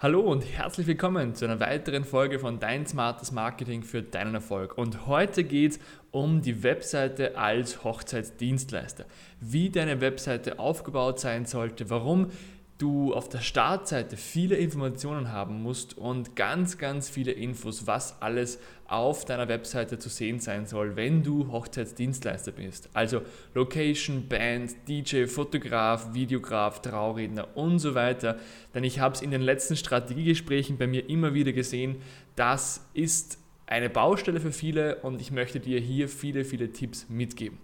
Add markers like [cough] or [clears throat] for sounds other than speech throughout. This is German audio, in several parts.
Hallo und herzlich willkommen zu einer weiteren Folge von Dein smartes Marketing für deinen Erfolg. Und heute geht es um die Webseite als Hochzeitsdienstleister. Wie deine Webseite aufgebaut sein sollte, warum du auf der Startseite viele Informationen haben musst und ganz, ganz viele Infos, was alles auf deiner Webseite zu sehen sein soll, wenn du Hochzeitsdienstleister bist. Also Location, Band, DJ, Fotograf, Videograf, Trauredner und so weiter. Denn ich habe es in den letzten Strategiegesprächen bei mir immer wieder gesehen, das ist eine Baustelle für viele und ich möchte dir hier viele, viele Tipps mitgeben.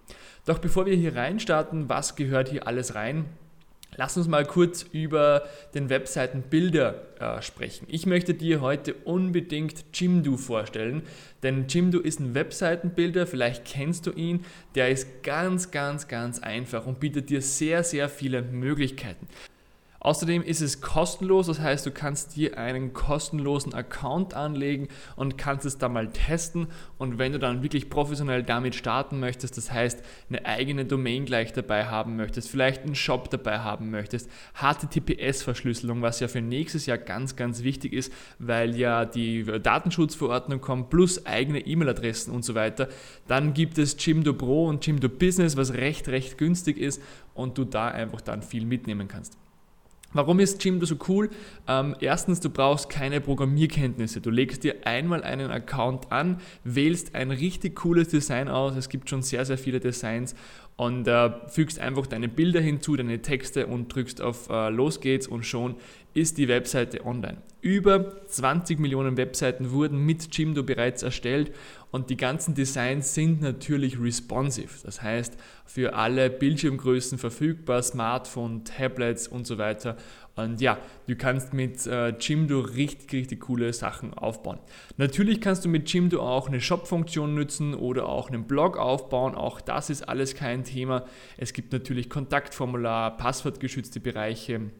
Doch bevor wir hier reinstarten, was gehört hier alles rein? Lass uns mal kurz über den Webseitenbilder äh, sprechen. Ich möchte dir heute unbedingt Jimdo vorstellen, denn Jimdo ist ein Webseitenbilder, vielleicht kennst du ihn, der ist ganz, ganz, ganz einfach und bietet dir sehr, sehr viele Möglichkeiten. Außerdem ist es kostenlos, das heißt, du kannst dir einen kostenlosen Account anlegen und kannst es dann mal testen. Und wenn du dann wirklich professionell damit starten möchtest, das heißt, eine eigene Domain gleich dabei haben möchtest, vielleicht einen Shop dabei haben möchtest, HTTPS-Verschlüsselung, was ja für nächstes Jahr ganz, ganz wichtig ist, weil ja die Datenschutzverordnung kommt, plus eigene E-Mail-Adressen und so weiter, dann gibt es Jimdo Pro und Jimdo Business, was recht, recht günstig ist und du da einfach dann viel mitnehmen kannst. Warum ist Jimdo so cool? Ähm, erstens, du brauchst keine Programmierkenntnisse. Du legst dir einmal einen Account an, wählst ein richtig cooles Design aus. Es gibt schon sehr, sehr viele Designs und äh, fügst einfach deine Bilder hinzu, deine Texte und drückst auf äh, Los geht's und schon ist die Webseite online. Über 20 Millionen Webseiten wurden mit Jimdo bereits erstellt und die ganzen Designs sind natürlich responsive. Das heißt, für alle Bildschirmgrößen verfügbar, Smartphone, Tablets und so weiter. Und ja, du kannst mit äh, Jimdo richtig, richtig coole Sachen aufbauen. Natürlich kannst du mit Jimdo auch eine Shop-Funktion nutzen oder auch einen Blog aufbauen. Auch das ist alles kein Thema. Es gibt natürlich Kontaktformular, passwortgeschützte Bereiche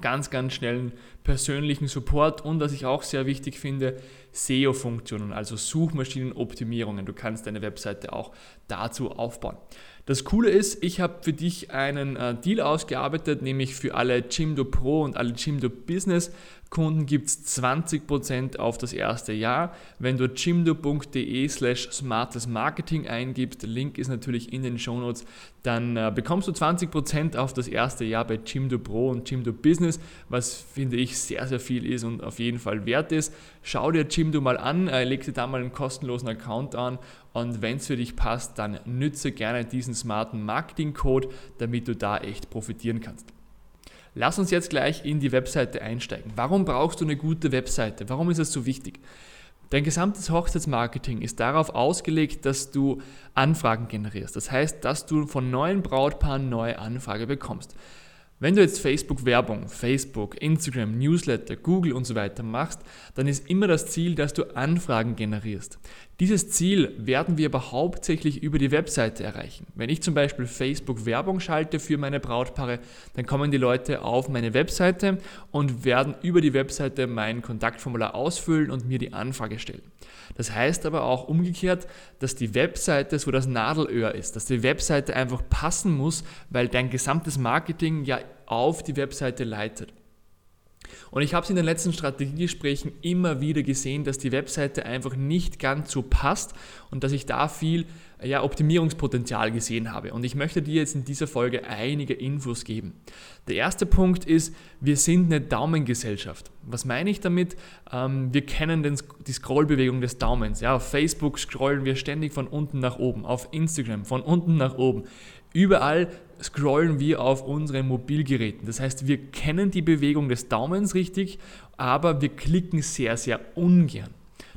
ganz, ganz schnellen persönlichen Support und was ich auch sehr wichtig finde, SEO-Funktionen, also Suchmaschinenoptimierungen. Du kannst deine Webseite auch dazu aufbauen. Das Coole ist, ich habe für dich einen äh, Deal ausgearbeitet, nämlich für alle Jimdo Pro und alle Jimdo Business Kunden gibt es 20% auf das erste Jahr. Wenn du jimdo.de slash smartes Marketing eingibst, der Link ist natürlich in den Shownotes, dann äh, bekommst du 20% auf das erste Jahr bei Jimdo Pro und Jimdo Business, was finde ich sehr, sehr viel ist und auf jeden Fall wert ist. Schau dir Jimdo mal an, äh, leg dir da mal einen kostenlosen Account an und wenn es für dich passt, dann nütze gerne diesen smarten Marketing-Code, damit du da echt profitieren kannst. Lass uns jetzt gleich in die Webseite einsteigen. Warum brauchst du eine gute Webseite? Warum ist es so wichtig? Dein gesamtes Hochzeitsmarketing ist darauf ausgelegt, dass du Anfragen generierst. Das heißt, dass du von neuen Brautpaaren neue Anfrage bekommst. Wenn du jetzt Facebook-Werbung, Facebook, Instagram, Newsletter, Google und so weiter machst, dann ist immer das Ziel, dass du Anfragen generierst. Dieses Ziel werden wir aber hauptsächlich über die Webseite erreichen. Wenn ich zum Beispiel Facebook-Werbung schalte für meine Brautpaare, dann kommen die Leute auf meine Webseite und werden über die Webseite mein Kontaktformular ausfüllen und mir die Anfrage stellen. Das heißt aber auch umgekehrt, dass die Webseite so das Nadelöhr ist, dass die Webseite einfach passen muss, weil dein gesamtes Marketing ja auf die Webseite leitet. Und ich habe es in den letzten Strategiegesprächen immer wieder gesehen, dass die Webseite einfach nicht ganz so passt und dass ich da viel ja, Optimierungspotenzial gesehen habe. Und ich möchte dir jetzt in dieser Folge einige Infos geben. Der erste Punkt ist, wir sind eine Daumengesellschaft. Was meine ich damit? Ähm, wir kennen den, die Scrollbewegung des Daumens. Ja, auf Facebook scrollen wir ständig von unten nach oben, auf Instagram von unten nach oben. Überall scrollen wir auf unseren Mobilgeräten. Das heißt, wir kennen die Bewegung des Daumens richtig, aber wir klicken sehr, sehr ungern.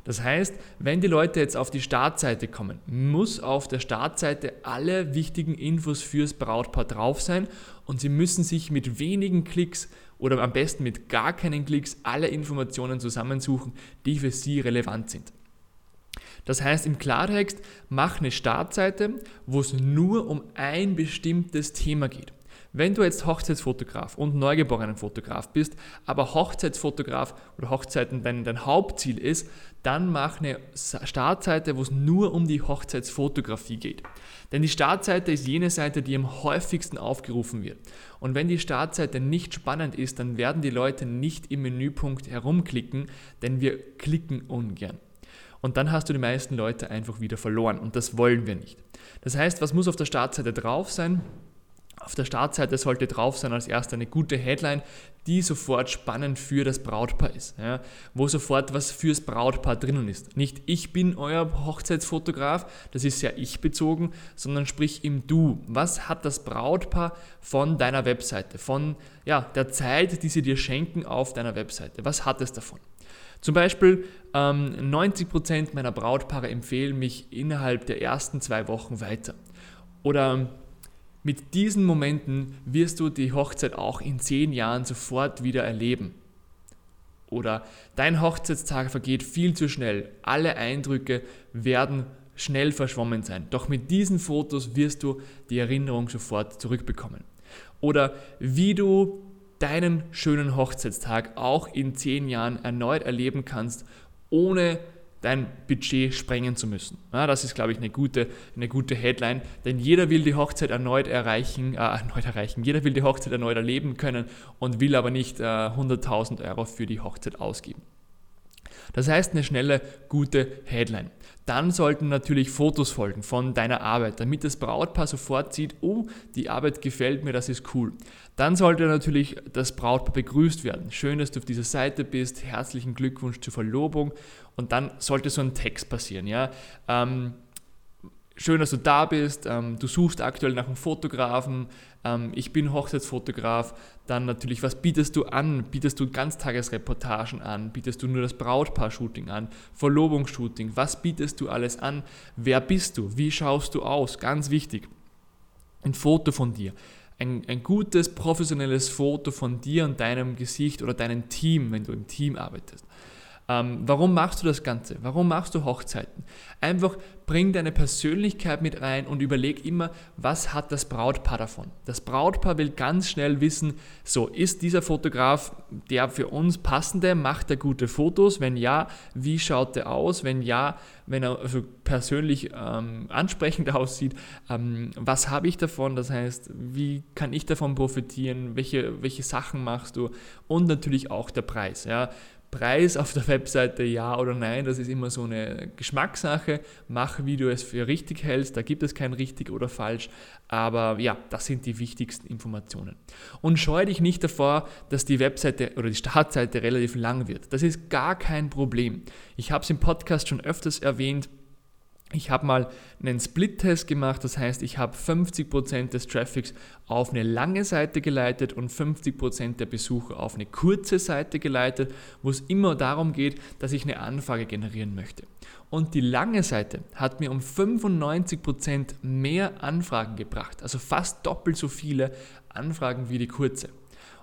Das heißt, wenn die Leute jetzt auf die Startseite kommen, muss auf der Startseite alle wichtigen Infos fürs Brautpaar drauf sein und sie müssen sich mit wenigen Klicks oder am besten mit gar keinen Klicks alle Informationen zusammensuchen, die für sie relevant sind. Das heißt im Klartext, mach eine Startseite, wo es nur um ein bestimmtes Thema geht. Wenn du jetzt Hochzeitsfotograf und Neugeborenenfotograf bist, aber Hochzeitsfotograf oder Hochzeiten dein, dein Hauptziel ist, dann mach eine Startseite, wo es nur um die Hochzeitsfotografie geht. Denn die Startseite ist jene Seite, die am häufigsten aufgerufen wird. Und wenn die Startseite nicht spannend ist, dann werden die Leute nicht im Menüpunkt herumklicken, denn wir klicken ungern. Und dann hast du die meisten Leute einfach wieder verloren und das wollen wir nicht. Das heißt, was muss auf der Startseite drauf sein? Auf der Startseite sollte drauf sein als erster eine gute Headline, die sofort spannend für das Brautpaar ist, ja, wo sofort was fürs Brautpaar drinnen ist. Nicht ich bin euer Hochzeitsfotograf, das ist ja ich bezogen, sondern sprich im Du. Was hat das Brautpaar von deiner Webseite, von ja, der Zeit, die sie dir schenken auf deiner Webseite? Was hat es davon? Zum Beispiel ähm, 90% meiner Brautpaare empfehlen mich innerhalb der ersten zwei Wochen weiter. Oder mit diesen Momenten wirst du die Hochzeit auch in zehn Jahren sofort wieder erleben. Oder dein Hochzeitstag vergeht viel zu schnell. Alle Eindrücke werden schnell verschwommen sein. Doch mit diesen Fotos wirst du die Erinnerung sofort zurückbekommen. Oder wie du deinen schönen Hochzeitstag auch in zehn Jahren erneut erleben kannst, ohne dein Budget sprengen zu müssen. Ja, das ist, glaube ich, eine gute, eine gute Headline, denn jeder will die Hochzeit erneut erreichen, äh, erneut erreichen, jeder will die Hochzeit erneut erleben können und will aber nicht äh, 100.000 Euro für die Hochzeit ausgeben. Das heißt eine schnelle, gute Headline. Dann sollten natürlich Fotos folgen von deiner Arbeit, damit das Brautpaar sofort sieht, oh, die Arbeit gefällt mir, das ist cool. Dann sollte natürlich das Brautpaar begrüßt werden. Schön, dass du auf dieser Seite bist, herzlichen Glückwunsch zur Verlobung und dann sollte so ein Text passieren. Ja? Ähm, schön, dass du da bist, ähm, du suchst aktuell nach einem Fotografen, ähm, ich bin Hochzeitsfotograf, dann natürlich, was bietest du an? Bietest du Ganztagesreportagen an? Bietest du nur das Brautpaar-Shooting an? Verlobungsshooting? Was bietest du alles an? Wer bist du? Wie schaust du aus? Ganz wichtig. Ein Foto von dir. Ein, ein gutes, professionelles Foto von dir und deinem Gesicht oder deinem Team, wenn du im Team arbeitest. Ähm, warum machst du das Ganze? Warum machst du Hochzeiten? Einfach bring deine Persönlichkeit mit rein und überleg immer, was hat das Brautpaar davon? Das Brautpaar will ganz schnell wissen, so ist dieser Fotograf der für uns passende, macht er gute Fotos? Wenn ja, wie schaut er aus? Wenn ja, wenn er also persönlich ähm, ansprechend [laughs] aussieht, ähm, was habe ich davon? Das heißt, wie kann ich davon profitieren? Welche, welche Sachen machst du? Und natürlich auch der Preis. Ja? Preis auf der Webseite ja oder nein, das ist immer so eine Geschmackssache. Mach, wie du es für richtig hältst, da gibt es kein richtig oder falsch, aber ja, das sind die wichtigsten Informationen. Und scheue dich nicht davor, dass die Webseite oder die Startseite relativ lang wird. Das ist gar kein Problem. Ich habe es im Podcast schon öfters erwähnt, ich habe mal einen Split-Test gemacht, das heißt, ich habe 50% des Traffics auf eine lange Seite geleitet und 50% der Besucher auf eine kurze Seite geleitet, wo es immer darum geht, dass ich eine Anfrage generieren möchte. Und die lange Seite hat mir um 95% mehr Anfragen gebracht, also fast doppelt so viele Anfragen wie die kurze.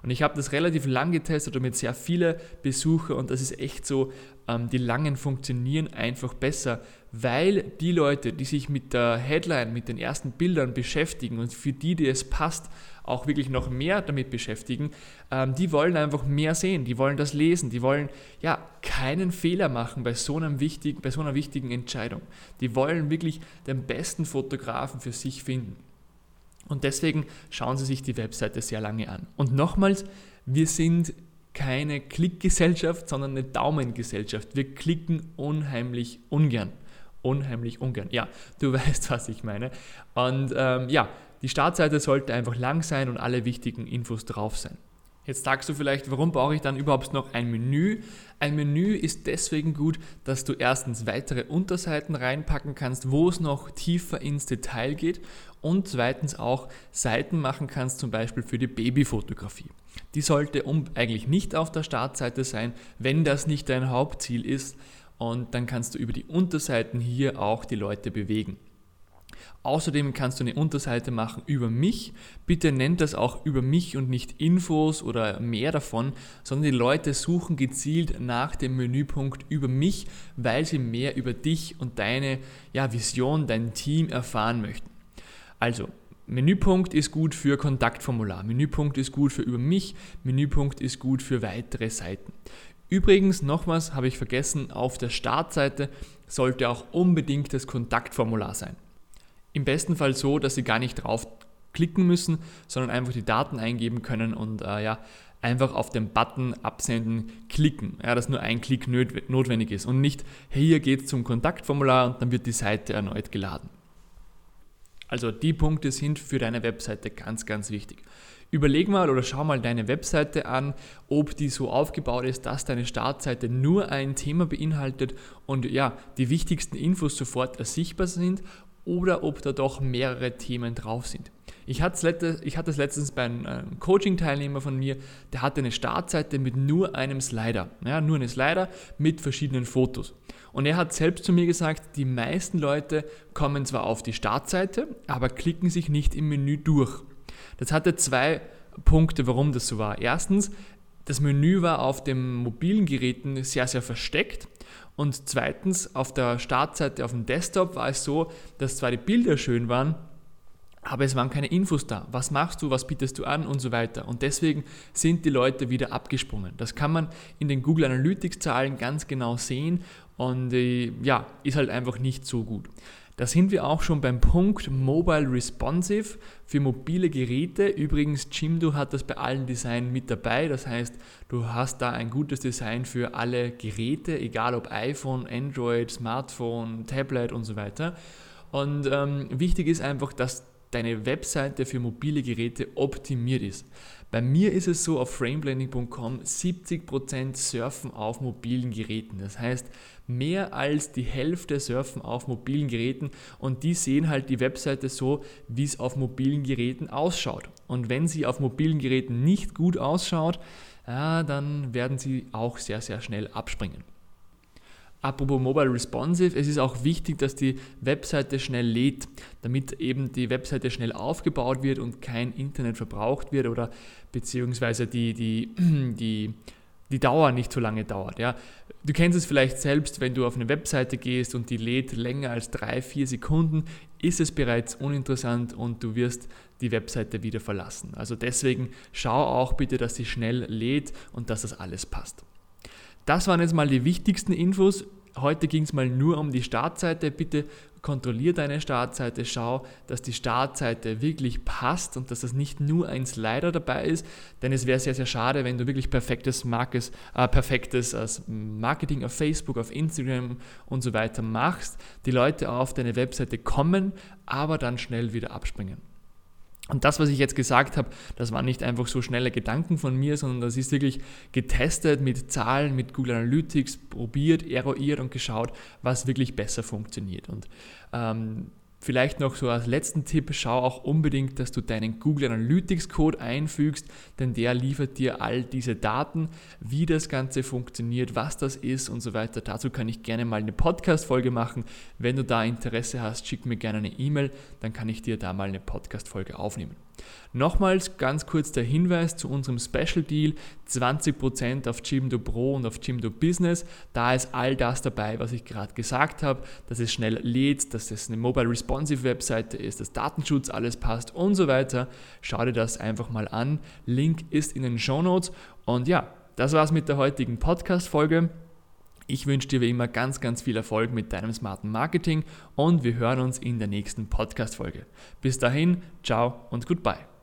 Und ich habe das relativ lang getestet und mit sehr vielen Besuchern und das ist echt so, ähm, die langen funktionieren einfach besser, weil die Leute, die sich mit der Headline, mit den ersten Bildern beschäftigen und für die, die es passt, auch wirklich noch mehr damit beschäftigen, ähm, die wollen einfach mehr sehen, die wollen das lesen, die wollen ja keinen Fehler machen bei so, einem wichtigen, bei so einer wichtigen Entscheidung. Die wollen wirklich den besten Fotografen für sich finden. Und deswegen schauen Sie sich die Webseite sehr lange an. Und nochmals, wir sind keine Klickgesellschaft, sondern eine Daumengesellschaft. Wir klicken unheimlich ungern. Unheimlich ungern. Ja, du [laughs] weißt, was ich meine. Und ähm, ja, die Startseite sollte einfach lang sein und alle wichtigen Infos drauf sein. Jetzt sagst du vielleicht, warum brauche ich dann überhaupt noch ein Menü? Ein Menü ist deswegen gut, dass du erstens weitere Unterseiten reinpacken kannst, wo es noch tiefer ins Detail geht und zweitens auch Seiten machen kannst, zum Beispiel für die Babyfotografie. Die sollte eigentlich nicht auf der Startseite sein, wenn das nicht dein Hauptziel ist und dann kannst du über die Unterseiten hier auch die Leute bewegen. Außerdem kannst du eine Unterseite machen über mich. Bitte nennt das auch über mich und nicht Infos oder mehr davon, sondern die Leute suchen gezielt nach dem Menüpunkt über mich, weil sie mehr über dich und deine ja, Vision, dein Team erfahren möchten. Also, Menüpunkt ist gut für Kontaktformular, Menüpunkt ist gut für über mich, Menüpunkt ist gut für weitere Seiten. Übrigens, nochmals habe ich vergessen, auf der Startseite sollte auch unbedingt das Kontaktformular sein. Im besten Fall so, dass Sie gar nicht drauf klicken müssen, sondern einfach die Daten eingeben können und äh, ja, einfach auf den Button Absenden klicken. Ja, dass nur ein Klick notwendig ist und nicht, hier geht es zum Kontaktformular und dann wird die Seite erneut geladen. Also die Punkte sind für deine Webseite ganz, ganz wichtig. Überleg mal oder schau mal deine Webseite an, ob die so aufgebaut ist, dass deine Startseite nur ein Thema beinhaltet und ja, die wichtigsten Infos sofort ersichtbar sind oder ob da doch mehrere Themen drauf sind. Ich hatte es letztens bei einem äh, Coaching-Teilnehmer von mir, der hatte eine Startseite mit nur einem Slider. Ja, nur eine Slider mit verschiedenen Fotos. Und er hat selbst zu mir gesagt, die meisten Leute kommen zwar auf die Startseite, aber klicken sich nicht im Menü durch. Das hatte zwei Punkte, warum das so war. Erstens, das Menü war auf den mobilen Geräten sehr, sehr versteckt. Und zweitens, auf der Startseite auf dem Desktop war es so, dass zwar die Bilder schön waren, aber es waren keine Infos da. Was machst du, was bietest du an und so weiter. Und deswegen sind die Leute wieder abgesprungen. Das kann man in den Google Analytics Zahlen ganz genau sehen und äh, ja, ist halt einfach nicht so gut. Da sind wir auch schon beim Punkt Mobile Responsive für mobile Geräte. Übrigens, Jimdo hat das bei allen Designs mit dabei. Das heißt, du hast da ein gutes Design für alle Geräte, egal ob iPhone, Android, Smartphone, Tablet und so weiter. Und ähm, wichtig ist einfach, dass deine Webseite für mobile Geräte optimiert ist. Bei mir ist es so auf frameblending.com 70% surfen auf mobilen Geräten. Das heißt, mehr als die Hälfte surfen auf mobilen Geräten und die sehen halt die Webseite so, wie es auf mobilen Geräten ausschaut. Und wenn sie auf mobilen Geräten nicht gut ausschaut, ja, dann werden sie auch sehr, sehr schnell abspringen. Apropos Mobile Responsive, es ist auch wichtig, dass die Webseite schnell lädt, damit eben die Webseite schnell aufgebaut wird und kein Internet verbraucht wird oder beziehungsweise die, die, [clears throat] die, die Dauer nicht so lange dauert. Ja. Du kennst es vielleicht selbst, wenn du auf eine Webseite gehst und die lädt länger als drei, vier Sekunden, ist es bereits uninteressant und du wirst die Webseite wieder verlassen. Also deswegen schau auch bitte, dass sie schnell lädt und dass das alles passt. Das waren jetzt mal die wichtigsten Infos. Heute ging es mal nur um die Startseite. Bitte kontrollier deine Startseite, schau, dass die Startseite wirklich passt und dass das nicht nur ein Slider dabei ist, denn es wäre sehr, sehr schade, wenn du wirklich perfektes, Markes, äh, perfektes äh, Marketing auf Facebook, auf Instagram und so weiter machst, die Leute auf deine Webseite kommen, aber dann schnell wieder abspringen. Und das, was ich jetzt gesagt habe, das waren nicht einfach so schnelle Gedanken von mir, sondern das ist wirklich getestet mit Zahlen, mit Google Analytics, probiert, eruiert und geschaut, was wirklich besser funktioniert. Und ähm, Vielleicht noch so als letzten Tipp, schau auch unbedingt, dass du deinen Google Analytics Code einfügst, denn der liefert dir all diese Daten, wie das Ganze funktioniert, was das ist und so weiter. Dazu kann ich gerne mal eine Podcast-Folge machen. Wenn du da Interesse hast, schick mir gerne eine E-Mail, dann kann ich dir da mal eine Podcast-Folge aufnehmen. Nochmals ganz kurz der Hinweis zu unserem Special Deal: 20% auf Jimdo Pro und auf Jimdo Business. Da ist all das dabei, was ich gerade gesagt habe, dass es schnell lädt, dass es eine Mobile Responsive Webseite ist, dass Datenschutz alles passt und so weiter. Schau dir das einfach mal an. Link ist in den Show Notes. Und ja, das war's mit der heutigen Podcast-Folge. Ich wünsche dir wie immer ganz, ganz viel Erfolg mit deinem smarten Marketing und wir hören uns in der nächsten Podcast-Folge. Bis dahin, ciao und goodbye.